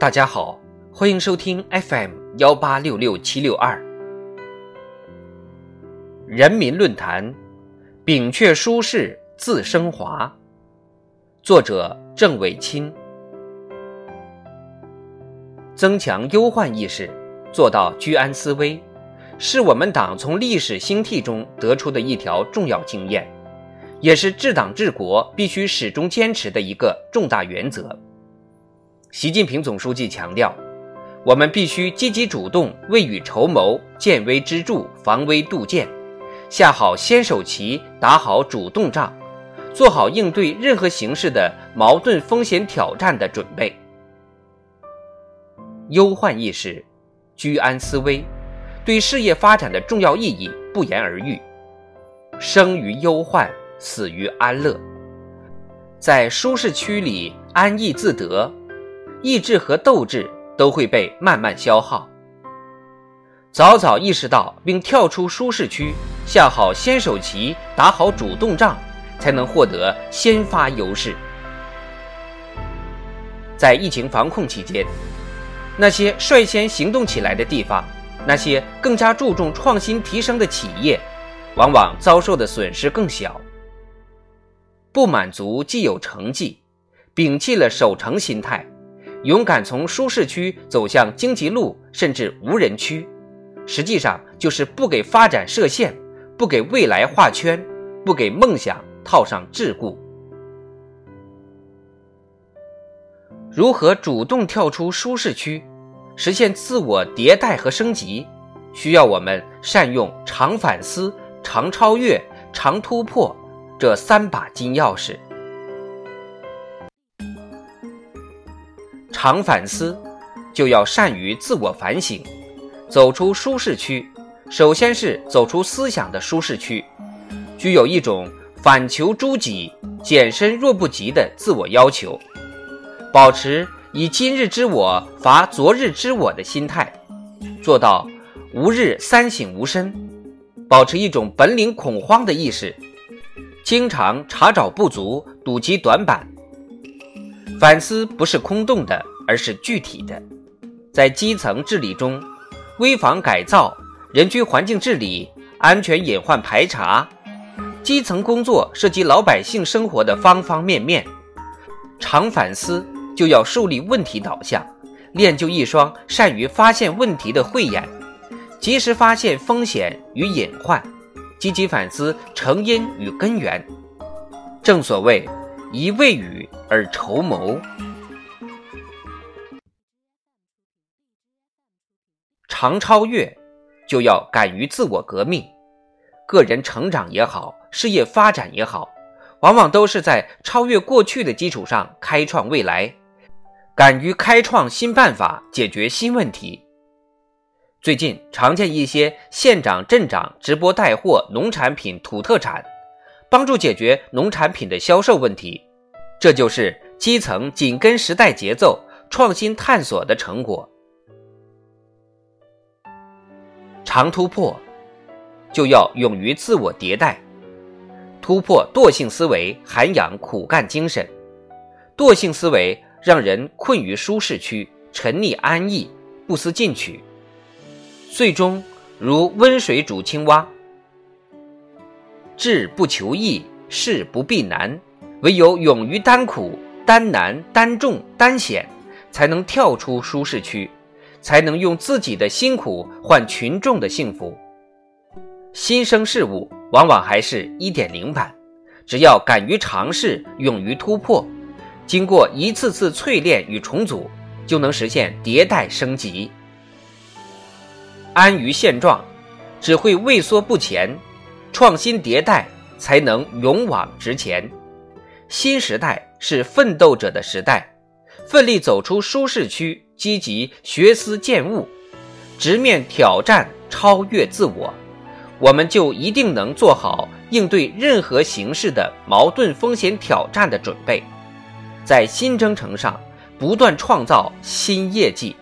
大家好，欢迎收听 FM 幺八六六七六二人民论坛，秉阙舒适自升华。作者郑伟清。增强忧患意识，做到居安思危，是我们党从历史兴替中得出的一条重要经验，也是治党治国必须始终坚持的一个重大原则。习近平总书记强调，我们必须积极主动，未雨绸缪，见微知著，防微杜渐，下好先手棋，打好主动仗，做好应对任何形式的矛盾、风险、挑战的准备。忧患意识，居安思危，对事业发展的重要意义不言而喻。生于忧患，死于安乐，在舒适区里安逸自得。意志和斗志都会被慢慢消耗。早早意识到并跳出舒适区，下好先手棋，打好主动仗，才能获得先发优势。在疫情防控期间，那些率先行动起来的地方，那些更加注重创新提升的企业，往往遭受的损失更小。不满足既有成绩，摒弃了守成心态。勇敢从舒适区走向荆棘路，甚至无人区，实际上就是不给发展设限，不给未来画圈，不给梦想套上桎梏。如何主动跳出舒适区，实现自我迭代和升级，需要我们善用常反思、常超越、常突破这三把金钥匙。常反思，就要善于自我反省，走出舒适区。首先是走出思想的舒适区，具有一种反求诸己、减身若不及的自我要求，保持以今日之我伐昨日之我的心态，做到吾日三省吾身，保持一种本领恐慌的意识，经常查找不足，堵其短板。反思不是空洞的，而是具体的。在基层治理中，危房改造、人居环境治理、安全隐患排查，基层工作涉及老百姓生活的方方面面。常反思就要树立问题导向，练就一双善于发现问题的慧眼，及时发现风险与隐患，积极反思成因与根源。正所谓。一未雨而绸缪，常超越，就要敢于自我革命。个人成长也好，事业发展也好，往往都是在超越过去的基础上开创未来。敢于开创新办法，解决新问题。最近常见一些县长、镇长直播带货农产品、土特产。帮助解决农产品的销售问题，这就是基层紧跟时代节奏、创新探索的成果。常突破，就要勇于自我迭代，突破惰性思维，涵养苦干精神。惰性思维让人困于舒适区，沉溺安逸，不思进取，最终如温水煮青蛙。志不求易，事不避难，唯有勇于担苦、担难、担重、担险，才能跳出舒适区，才能用自己的辛苦换群众的幸福。新生事物往往还是一点零版，只要敢于尝试、勇于突破，经过一次次淬炼与重组，就能实现迭代升级。安于现状，只会畏缩不前。创新迭代才能勇往直前，新时代是奋斗者的时代，奋力走出舒适区，积极学思践悟，直面挑战，超越自我，我们就一定能做好应对任何形式的矛盾、风险、挑战的准备，在新征程上不断创造新业绩。